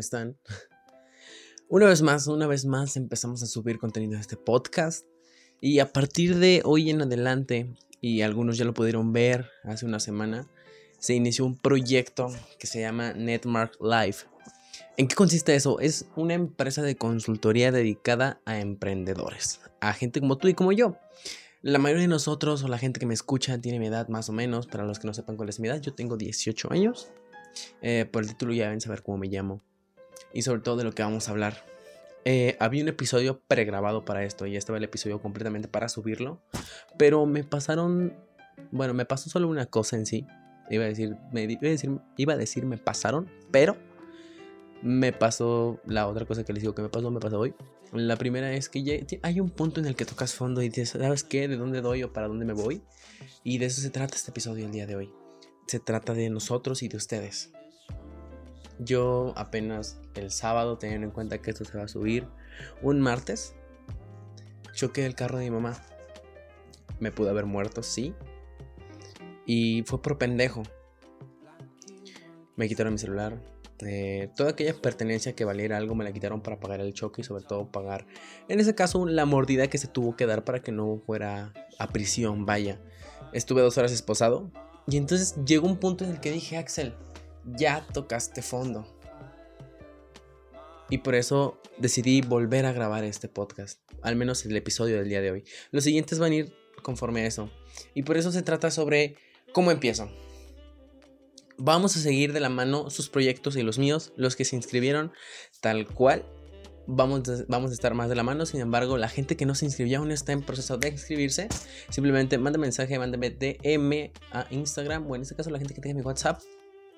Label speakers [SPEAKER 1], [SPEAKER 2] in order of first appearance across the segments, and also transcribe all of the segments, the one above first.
[SPEAKER 1] ¿cómo están? Una vez más, una vez más empezamos a subir contenido de este podcast y a partir de hoy en adelante, y algunos ya lo pudieron ver hace una semana, se inició un proyecto que se llama Netmark Live. ¿En qué consiste eso? Es una empresa de consultoría dedicada a emprendedores, a gente como tú y como yo. La mayoría de nosotros o la gente que me escucha tiene mi edad más o menos. Para los que no sepan cuál es mi edad, yo tengo 18 años. Eh, por el título ya deben saber cómo me llamo. Y sobre todo de lo que vamos a hablar. Eh, había un episodio pregrabado para esto y estaba el episodio completamente para subirlo. Pero me pasaron. Bueno, me pasó solo una cosa en sí. Iba a decir, me, iba, a decir, iba a decir me pasaron, pero me pasó la otra cosa que les digo que me pasó, me pasó hoy. La primera es que ya hay un punto en el que tocas fondo y dices, ¿sabes qué? ¿De dónde doy o para dónde me voy? Y de eso se trata este episodio el día de hoy se trata de nosotros y de ustedes. Yo apenas el sábado, teniendo en cuenta que esto se va a subir un martes, choqué el carro de mi mamá. Me pude haber muerto, sí. Y fue por pendejo. Me quitaron mi celular. Eh, toda aquella pertenencia que valiera algo me la quitaron para pagar el choque y sobre todo pagar, en ese caso, la mordida que se tuvo que dar para que no fuera a prisión, vaya. Estuve dos horas esposado, y entonces llegó un punto en el que dije, Axel, ya tocaste fondo. Y por eso decidí volver a grabar este podcast, al menos el episodio del día de hoy. Los siguientes van a ir conforme a eso. Y por eso se trata sobre cómo empiezo. Vamos a seguir de la mano sus proyectos y los míos, los que se inscribieron tal cual vamos, vamos a estar más de la mano. Sin embargo, la gente que no se inscribió aún está en proceso de inscribirse. Simplemente manda mensaje, mándame DM a Instagram o en este caso la gente que tenga mi WhatsApp.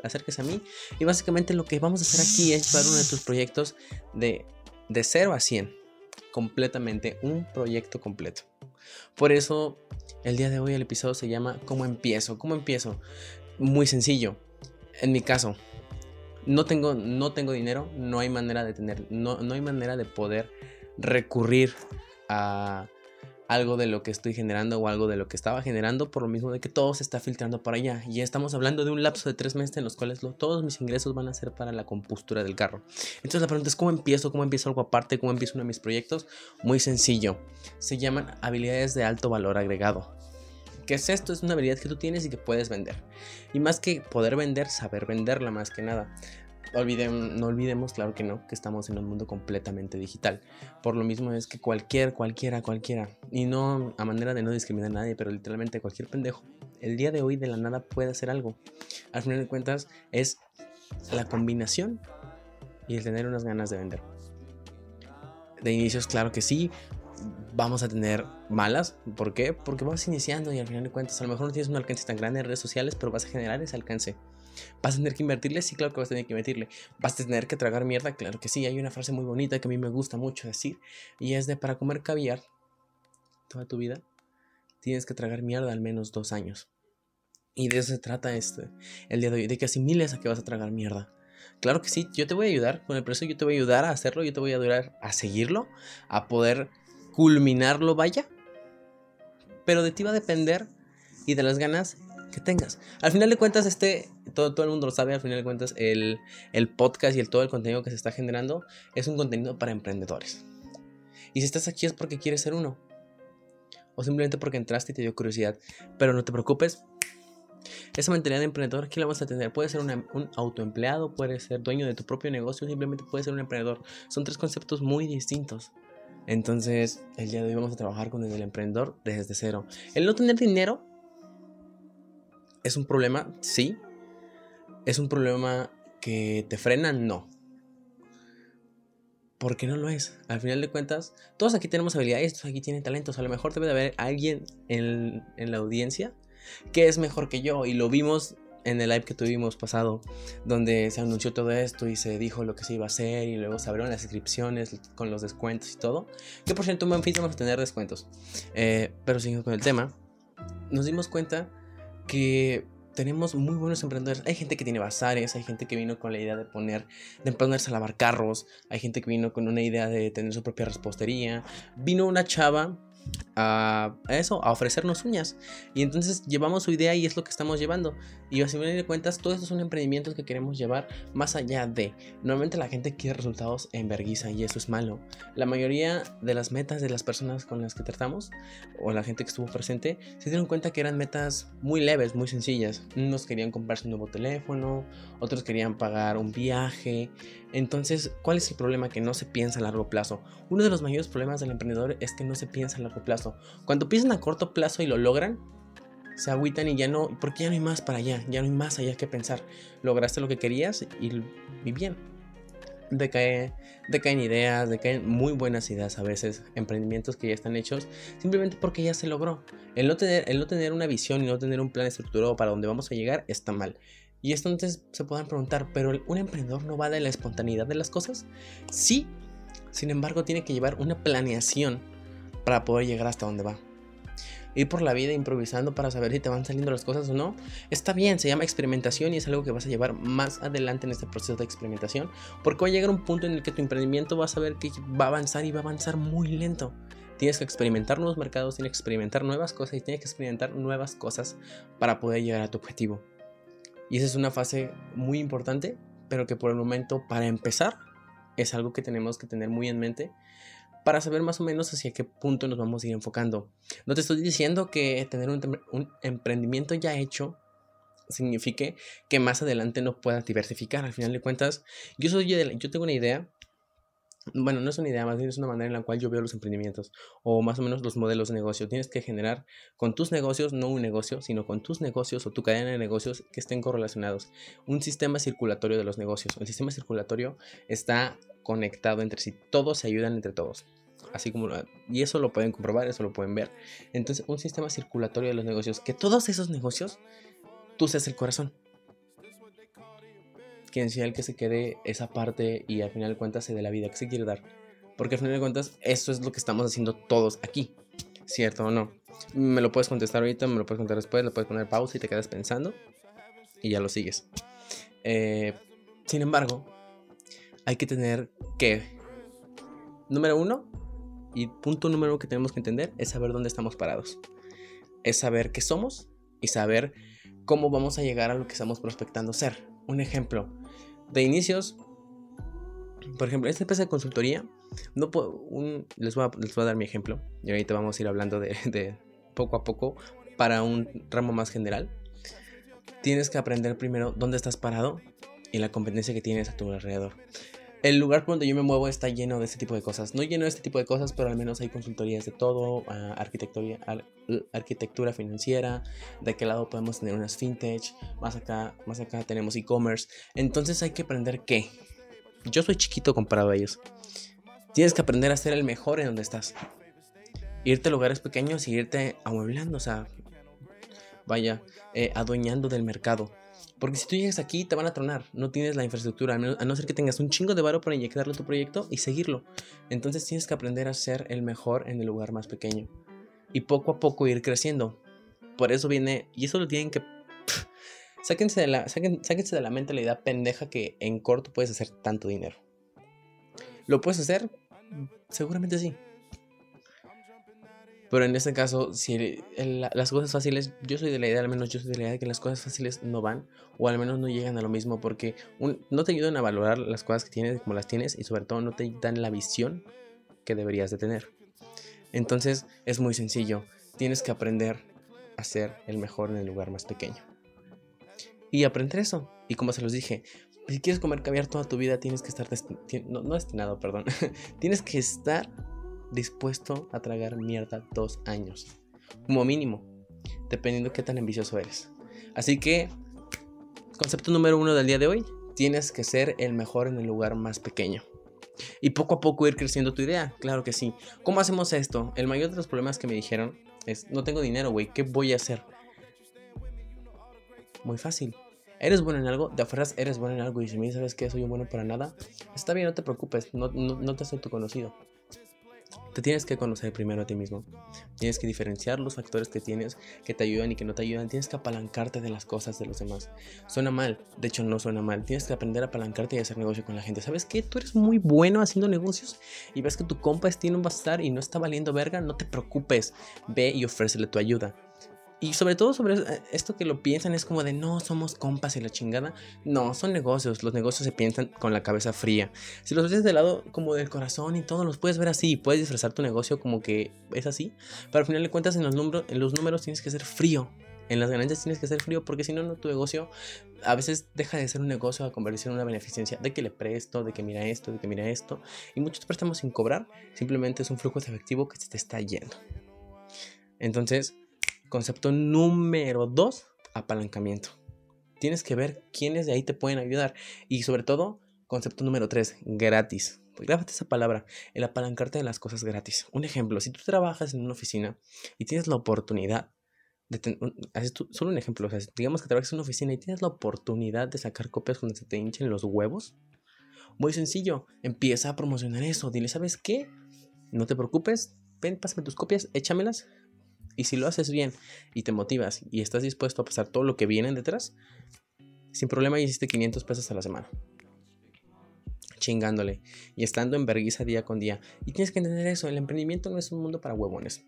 [SPEAKER 1] Acérquese a mí. Y básicamente lo que vamos a hacer aquí es llevar uno de tus proyectos de, de 0 a 100. Completamente, un proyecto completo. Por eso, el día de hoy el episodio se llama ¿Cómo empiezo? ¿Cómo empiezo? Muy sencillo. En mi caso, no tengo, no tengo dinero, no hay manera de tener, no, no hay manera de poder recurrir a algo de lo que estoy generando o algo de lo que estaba generando por lo mismo de que todo se está filtrando para allá. Y estamos hablando de un lapso de tres meses en los cuales todos mis ingresos van a ser para la compostura del carro. Entonces la pregunta es cómo empiezo cómo empiezo algo aparte cómo empiezo uno de mis proyectos muy sencillo. Se llaman habilidades de alto valor agregado. ¿Qué es esto? Es una habilidad que tú tienes y que puedes vender. Y más que poder vender, saber venderla más que nada. No olvidemos, claro que no, que estamos en un mundo completamente digital. Por lo mismo es que cualquier, cualquiera, cualquiera, y no a manera de no discriminar a nadie, pero literalmente cualquier pendejo, el día de hoy de la nada puede hacer algo. Al final de cuentas es la combinación y el tener unas ganas de vender. De inicios, claro que sí, vamos a tener malas. ¿Por qué? Porque vas iniciando y al final de cuentas a lo mejor no tienes un alcance tan grande en redes sociales, pero vas a generar ese alcance. ¿Vas a tener que invertirle? Sí, claro que vas a tener que invertirle. ¿Vas a tener que tragar mierda? Claro que sí. Hay una frase muy bonita que a mí me gusta mucho decir y es de para comer caviar toda tu vida tienes que tragar mierda al menos dos años. Y de eso se trata este, el día de hoy, de que asimiles a que vas a tragar mierda. Claro que sí, yo te voy a ayudar con el precio, yo te voy a ayudar a hacerlo, yo te voy a ayudar a seguirlo, a poder culminarlo, vaya. Pero de ti va a depender y de las ganas que tengas. Al final de cuentas, este, todo, todo el mundo lo sabe, al final de cuentas, el, el podcast y el, todo el contenido que se está generando es un contenido para emprendedores. Y si estás aquí es porque quieres ser uno. O simplemente porque entraste y te dio curiosidad. Pero no te preocupes. Esa mentalidad de emprendedor, aquí la vas a tener? Puede ser un autoempleado, puede ser dueño de tu propio negocio, simplemente puede ser un emprendedor. Son tres conceptos muy distintos. Entonces, el día de hoy vamos a trabajar con el emprendedor desde cero. El no tener dinero es un problema, sí. Es un problema que te frena, no. Porque no lo es. Al final de cuentas, todos aquí tenemos habilidades, todos aquí tienen talentos. A lo mejor debe de haber alguien en, en la audiencia que es mejor que yo. Y lo vimos en el live que tuvimos pasado, donde se anunció todo esto y se dijo lo que se iba a hacer y luego se abrieron las inscripciones con los descuentos y todo. Que por cierto, en vamos a tener descuentos. Eh, pero siguiendo con el tema, nos dimos cuenta que tenemos muy buenos emprendedores. Hay gente que tiene bazares, hay gente que vino con la idea de poner, de ponerse a lavar carros, hay gente que vino con una idea de tener su propia repostería. Vino una chava a, eso, a ofrecernos uñas. Y entonces llevamos su idea y es lo que estamos llevando. Y a final de cuentas, todos estos son emprendimientos que queremos llevar más allá de. Normalmente la gente quiere resultados en verguiza y eso es malo. La mayoría de las metas de las personas con las que tratamos, o la gente que estuvo presente, se dieron cuenta que eran metas muy leves, muy sencillas. Unos querían comprarse un nuevo teléfono, otros querían pagar un viaje. Entonces, ¿cuál es el problema? Que no se piensa a largo plazo. Uno de los mayores problemas del emprendedor es que no se piensa a largo plazo. Cuando piensan a corto plazo y lo logran, se agüitan y ya no, porque ya no hay más para allá, ya no hay más allá que pensar. Lograste lo que querías y, bien. Decae, decaen ideas, decaen muy buenas ideas a veces, emprendimientos que ya están hechos, simplemente porque ya se logró. El no tener, el no tener una visión y no tener un plan estructurado para dónde vamos a llegar está mal. Y esto entonces se puedan preguntar, ¿pero un emprendedor no va de la espontaneidad de las cosas? Sí, sin embargo tiene que llevar una planeación para poder llegar hasta donde va. Ir por la vida improvisando para saber si te van saliendo las cosas o no, está bien, se llama experimentación y es algo que vas a llevar más adelante en este proceso de experimentación, porque va a llegar un punto en el que tu emprendimiento vas a ver que va a avanzar y va a avanzar muy lento. Tienes que experimentar nuevos mercados, tienes que experimentar nuevas cosas y tienes que experimentar nuevas cosas para poder llegar a tu objetivo. Y esa es una fase muy importante, pero que por el momento, para empezar, es algo que tenemos que tener muy en mente para saber más o menos hacia qué punto nos vamos a ir enfocando. No te estoy diciendo que tener un, emprendimiento ya hecho signifique que más adelante no puedas diversificar. Al final de cuentas, yo, soy, yo tengo una idea. Bueno, no es una idea, más bien es una manera en la cual yo veo los emprendimientos o más o menos los modelos de negocio. Tienes que generar con tus negocios, no un negocio, sino con tus negocios o tu cadena de negocios que estén correlacionados. Un sistema circulatorio de los negocios. El sistema circulatorio está conectado entre sí. Todos se ayudan entre todos. Así como y eso lo pueden comprobar, eso lo pueden ver. Entonces, un sistema circulatorio de los negocios, que todos esos negocios, tú seas el corazón. Quien sea el que se quede esa parte y al final de cuentas se dé la vida que se quiere dar. Porque al final de cuentas, eso es lo que estamos haciendo todos aquí. ¿Cierto o no? Me lo puedes contestar ahorita, me lo puedes contar después, lo puedes poner pausa y te quedas pensando. Y ya lo sigues. Eh, sin embargo, hay que tener que, número uno, y punto número que tenemos que entender es saber dónde estamos parados. Es saber qué somos y saber cómo vamos a llegar a lo que estamos prospectando ser. Un ejemplo, de inicios, por ejemplo, esta empresa de consultoría, no puedo, les, voy a, les, voy a, dar mi ejemplo y ahorita vamos a ir hablando de poco a poco para un ramo más general. Tienes que aprender primero dónde estás parado y la competencia que tienes a tu alrededor. El lugar por donde yo me muevo está lleno de este tipo de cosas. No lleno de este tipo de cosas, pero al menos hay consultorías de todo, ah, arquitectura, financiera, de qué lado podemos tener unas fintech, más acá, más acá tenemos e-commerce. Entonces hay que aprender qué. Yo soy chiquito comparado a ellos. Tienes que aprender a ser el mejor en donde estás. Irte a lugares pequeños y irte amueblando, o sea, vaya, eh, adueñando del mercado. Porque si tú llegas aquí, te van a tronar. No tienes la infraestructura, a no ser que tengas un chingo de varo para inyectarle a tu proyecto y seguirlo. Entonces tienes que aprender a ser el mejor en el lugar más pequeño. Y poco a poco ir creciendo. Por eso viene, y eso lo tienen que... sáquense, de la, sáquense de la mente la idea pendeja que en corto puedes hacer tanto dinero. ¿Lo puedes hacer? Seguramente sí. Pero en este caso, si las cosas fáciles, yo soy de la idea, al menos yo soy de la idea de que las cosas fáciles no van, o al menos no llegan a lo mismo, porque no te ayudan a valorar las cosas que tienes como las tienes, y sobre todo no te dan la visión que deberías de tener. Entonces es muy sencillo, tienes que aprender a ser el mejor en el lugar más pequeño. Y aprender eso. Y como se los dije, si quieres comer caviar toda tu vida, tienes que estar no destinado, perdón. tienes que estar dispuesto a tragar mierda dos años. Como mínimo. Dependiendo de qué tan ambicioso eres. Así que, concepto número uno del día de hoy. Tienes que ser el mejor en el lugar más pequeño. Y poco a poco ir creciendo tu idea. Claro que sí. ¿Cómo hacemos esto? El mayor de los problemas que me dijeron es, no tengo dinero, güey. ¿Qué voy a hacer? Muy fácil. ¿Eres bueno en algo? De afuera eres bueno en algo y si me sabes que soy bueno para nada, está bien, no te preocupes, no, no, no te tu conocido Te tienes que conocer primero a ti mismo. Tienes que diferenciar los factores que tienes que te ayudan y que no te ayudan. Tienes que apalancarte de las cosas de los demás. Suena mal, de hecho no suena mal. Tienes que aprender a apalancarte y hacer negocio con la gente. ¿Sabes qué? Tú eres muy bueno haciendo negocios y ves que tu compa tiene un bazar y no está valiendo verga. No te preocupes. Ve y ofrécele tu ayuda. Y sobre todo sobre eh, esto que lo piensan es como de no somos compas y la chingada. No, son negocios. Los negocios se piensan con la cabeza fría. Si los ves del lado como del corazón y todo, los puedes ver así. Puedes disfrazar tu negocio como que es así. Pero al final de cuentas, en los, números, en los números tienes que ser frío. En las ganancias tienes que ser frío porque si no, no, tu negocio a veces deja de ser un negocio a convertirse en una beneficencia de que le presto, de que mira esto, de que mira esto. Y muchos préstamos sin cobrar simplemente es un flujo de efectivo que se te está yendo. Entonces, Concepto número dos, apalancamiento. Tienes que ver quiénes de ahí te pueden ayudar. Y sobre todo, concepto número tres, gratis. Pues grábate esa palabra, el apalancarte de las cosas gratis. Un ejemplo, si tú trabajas en una oficina y tienes la oportunidad de solo un ejemplo, o digamos que trabajas en una oficina y tienes la oportunidad de sacar copias cuando se te hinchen los huevos. Muy sencillo, empieza a promocionar eso. Dile, ¿sabes qué? No te preocupes, ven, pásame tus copias, échamelas y si lo haces bien y te motivas y estás dispuesto a pasar todo lo que viene detrás, sin problema hiciste 500 pesos a la semana. Chingándole y estando en vergüenza día con día. Y tienes que entender eso, el emprendimiento no es un mundo para huevones.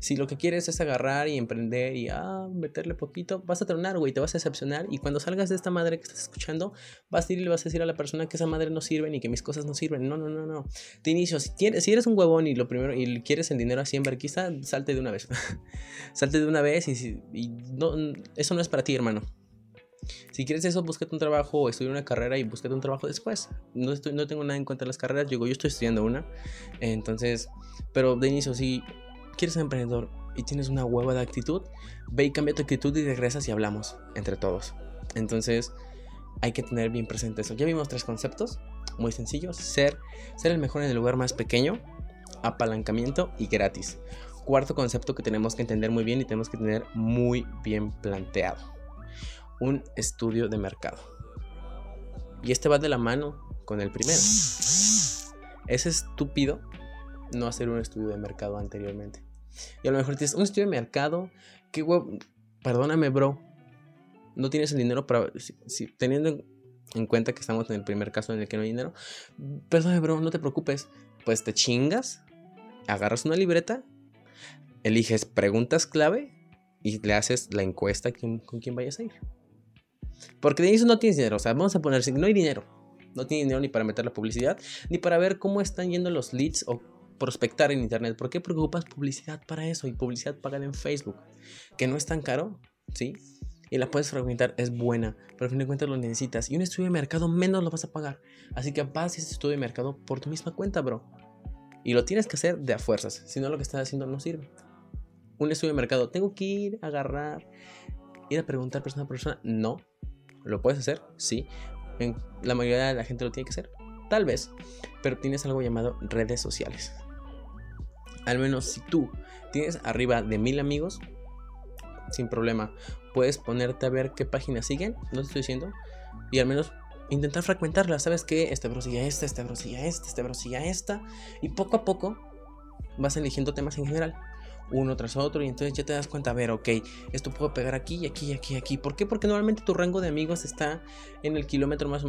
[SPEAKER 1] Si lo que quieres es agarrar y emprender y ah, meterle poquito, vas a tronar, güey, te vas a decepcionar. Y cuando salgas de esta madre que estás escuchando, vas a ir y le vas a decir a la persona que esa madre no sirve ni que mis cosas no sirven. No, no, no, no. De inicio, si, tienes, si eres un huevón y lo primero y quieres el dinero así en verquista, salte de una vez. salte de una vez y, eso no es para ti, hermano. Si quieres eso, búscate un trabajo o estudia una carrera y búscate un trabajo después. No, no tengo nada en cuenta de las carreras. Digo, yo estoy estudiando una. Entonces, pero de inicio, si quieres ser emprendedor y tienes una hueva de actitud, ve y cambia tu actitud y regresas y hablamos entre todos. Entonces, hay que tener bien presente eso. Ya vimos tres conceptos muy sencillos: ser, ser el mejor en el lugar más pequeño, apalancamiento y gratis. Cuarto concepto que tenemos que entender muy bien y tenemos que tener muy bien planteado: un estudio de mercado. Y este va de la mano con el primero. Es estúpido no hacer un estudio de mercado anteriormente. Y a lo mejor tienes un estudio de mercado. Que Perdóname, bro. No tienes el dinero para. Si, teniendo en cuenta que estamos en el primer caso en el que no hay dinero. Perdóname, bro, no te preocupes. Pues te chingas. Agarras una libreta. Eliges preguntas clave. Y le haces la encuesta con, con quién vayas a ir. Porque de eso no tienes dinero. O sea, vamos a poner. No hay dinero. No tienes dinero ni para meter la publicidad. Ni para ver cómo están yendo los leads o prospectar en internet. ¿Por qué preocupas publicidad para eso? Y publicidad pagada en Facebook, que no es tan caro, ¿sí? Y la puedes fragmentar, es buena, pero al fin de cuentas lo necesitas. Y un estudio de mercado menos lo vas a pagar. Así que haz ese estudio de mercado por tu misma cuenta, bro. Y lo tienes que hacer de a fuerzas, si no lo que estás haciendo no sirve. Un estudio de mercado, tengo que ir a agarrar, ir a preguntar persona a persona. No, lo puedes hacer, sí. En la mayoría de la gente lo tiene que hacer, tal vez, pero tienes algo llamado redes sociales. Al menos si tú tienes arriba de mil amigos, sin problema, puedes ponerte a ver qué páginas siguen, no te estoy diciendo, y al menos intentar fragmentarlas. ¿Sabes qué? Este bro sigue esta, este bro sigue esta, este bro sigue esta, y poco a poco vas eligiendo temas en general uno tras otro y entonces ya te das cuenta, a ver, ok, esto puedo pegar aquí y aquí y aquí y aquí. ¿Por qué? Porque normalmente tu rango de amigos está en el kilómetro más,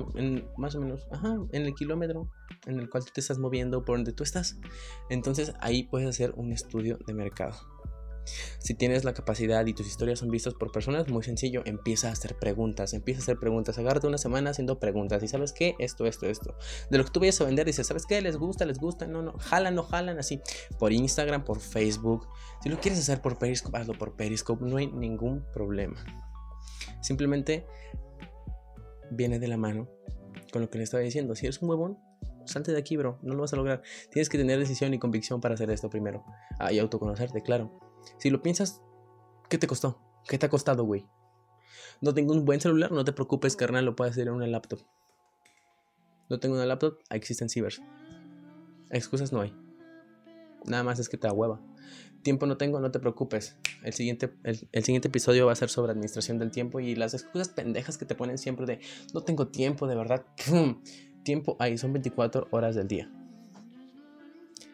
[SPEAKER 1] más o menos, ajá, en el kilómetro en el cual tú te estás moviendo por donde tú estás. Entonces ahí puedes hacer un estudio de mercado. Si tienes la capacidad y tus historias son vistas por personas, muy sencillo, empieza a hacer preguntas, empieza a hacer preguntas, agárrate una semana haciendo preguntas y sabes qué, esto, esto, esto. De lo que tú vayas a vender, dices, ¿sabes qué? ¿Les gusta? ¿Les gusta? No, no, jalan, no jalan, así, por Instagram, por Facebook. Si lo quieres hacer por Periscope, hazlo por Periscope, no hay ningún problema. Simplemente viene de la mano con lo que le estaba diciendo. Si eres un huevón, salte de aquí, bro. No lo vas a lograr. Tienes que tener decisión y convicción para hacer esto primero. Ah, y autoconocerte, claro. Si lo piensas, ¿qué te costó? ¿Qué te ha costado, güey? No tengo un buen celular, no te preocupes, carnal, lo puedes hacer en una laptop. No tengo una laptop, existen cibers. Excusas no hay. Nada más es que te da hueva. Tiempo no tengo, no te preocupes. El siguiente, el, siguiente episodio va a ser sobre administración del tiempo y las excusas pendejas que te ponen siempre de no tengo tiempo, de verdad. Tiempo ahí, son 24 horas del día.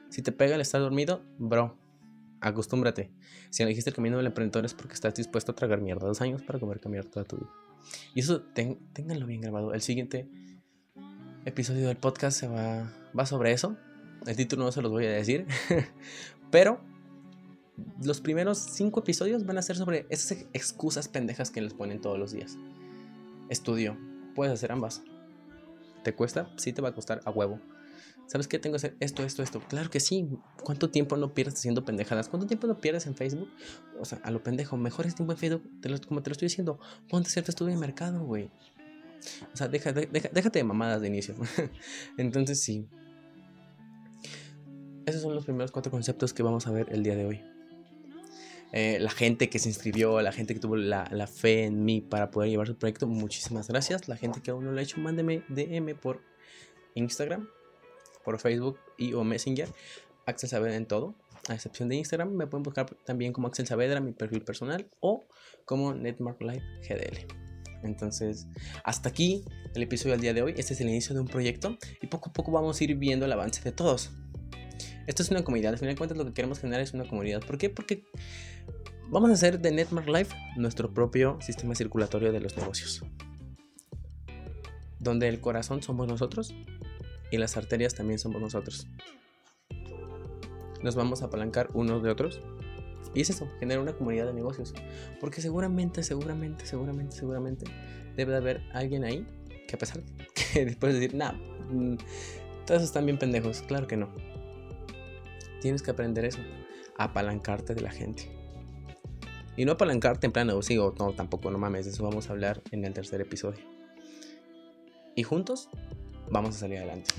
[SPEAKER 1] Si te pega el estar dormido, bro, acostúmbrate. Si elegiste el camino del emprendedor es porque estás dispuesto a tragar mierda dos años para comer mierda toda tu vida. Y eso, ténganlo bien grabado. El siguiente episodio del podcast se va, va sobre eso. El título no se los voy a decir. Pero los primeros cinco episodios van a ser sobre esas excusas pendejas que les ponen todos los días. Estudio. Puedes hacer ambas. ¿Te cuesta? Sí, te va a costar a huevo. ¿Sabes qué? Tengo que hacer esto, esto, esto. Claro que sí. ¿Cuánto tiempo no pierdes haciendo pendejadas? ¿Cuánto tiempo no pierdes en Facebook? O sea, a lo pendejo. Mejor es tiempo en Facebook, como te lo estoy diciendo. Ponte cierto estudio de mercado, güey. O sea, déjate de mamadas de inicio. Entonces, sí. Esos son los primeros cuatro conceptos que vamos a ver el día de hoy. Eh, la gente que se inscribió, la gente que tuvo la, la, fe en mí para poder llevar su proyecto, muchísimas gracias. La gente que aún no lo ha hecho, mándeme DM por Instagram por Facebook y o Messenger. Axel Saavedra en todo, a excepción de Instagram. Me pueden buscar también como Axel Saavedra, mi perfil personal, o como Netmark Live GDL. Entonces, hasta aquí el episodio del día de hoy. Este es el inicio de un proyecto y poco a poco vamos a ir viendo el avance de todos. Esto es una comunidad, al final de cuentas lo que queremos generar es una comunidad. ¿Por qué? Porque vamos a hacer de Netmark Live nuestro propio sistema circulatorio de los negocios. Donde el corazón somos nosotros y las arterias también somos nosotros. Nos vamos a apalancar unos de otros. Y es eso, generar una comunidad de negocios. Porque seguramente, seguramente, seguramente, seguramente debe de haber alguien ahí que a pesar que después de decir, nah, mm, todos están bien pendejos. Claro que no. Tienes que aprender eso, apalancarte de la gente. Y no apalancarte en plan sigo no, tampoco, no mames, de eso vamos a hablar en el tercer episodio. Y juntos vamos a salir adelante.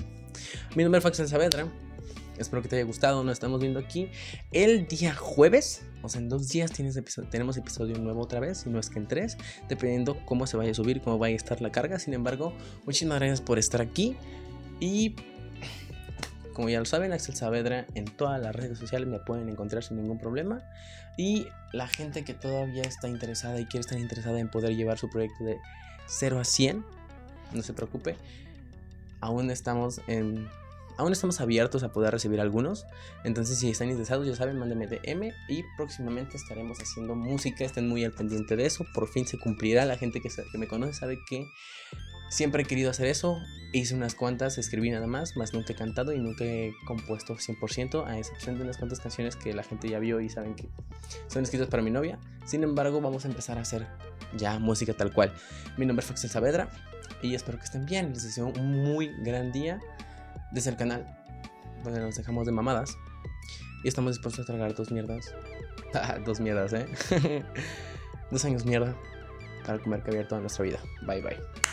[SPEAKER 1] Mi nombre es Faxel Saavedra. Espero que te haya gustado. Nos estamos viendo aquí el día jueves. O sea, en dos días tienes episodio, tenemos episodio nuevo otra vez, si no es que en tres, dependiendo cómo se vaya a subir, cómo vaya a estar la carga. Sin embargo, muchísimas gracias por estar aquí. Y como ya lo saben, Axel Saavedra en todas las redes sociales me pueden encontrar sin ningún problema. Y la gente que todavía está interesada y quiere estar interesada en poder llevar su proyecto de 0 a 100, no se preocupe aún estamos en aún estamos abiertos a poder recibir algunos. Entonces, si están interesados, ya saben, mándenme DM y próximamente estaremos haciendo música. Estén muy al pendiente de eso. Por fin se cumplirá. La gente que, que me conoce sabe que siempre he querido hacer eso. Hice unas cuantas, escribí nada más, más nunca he cantado y nunca he compuesto 100%, a excepción de unas cuantas canciones que la gente ya vio y saben que son escritas para mi novia. Sin embargo, vamos a empezar a hacer ya música tal cual. Mi nombre es Foxel Saavedra y espero que estén bien. Les deseo un muy gran día desde el canal donde nos dejamos de mamadas y estamos dispuestos a tragar dos mierdas. dos mierdas, ¿eh? dos años mierda para comer caviar toda nuestra vida. Bye bye.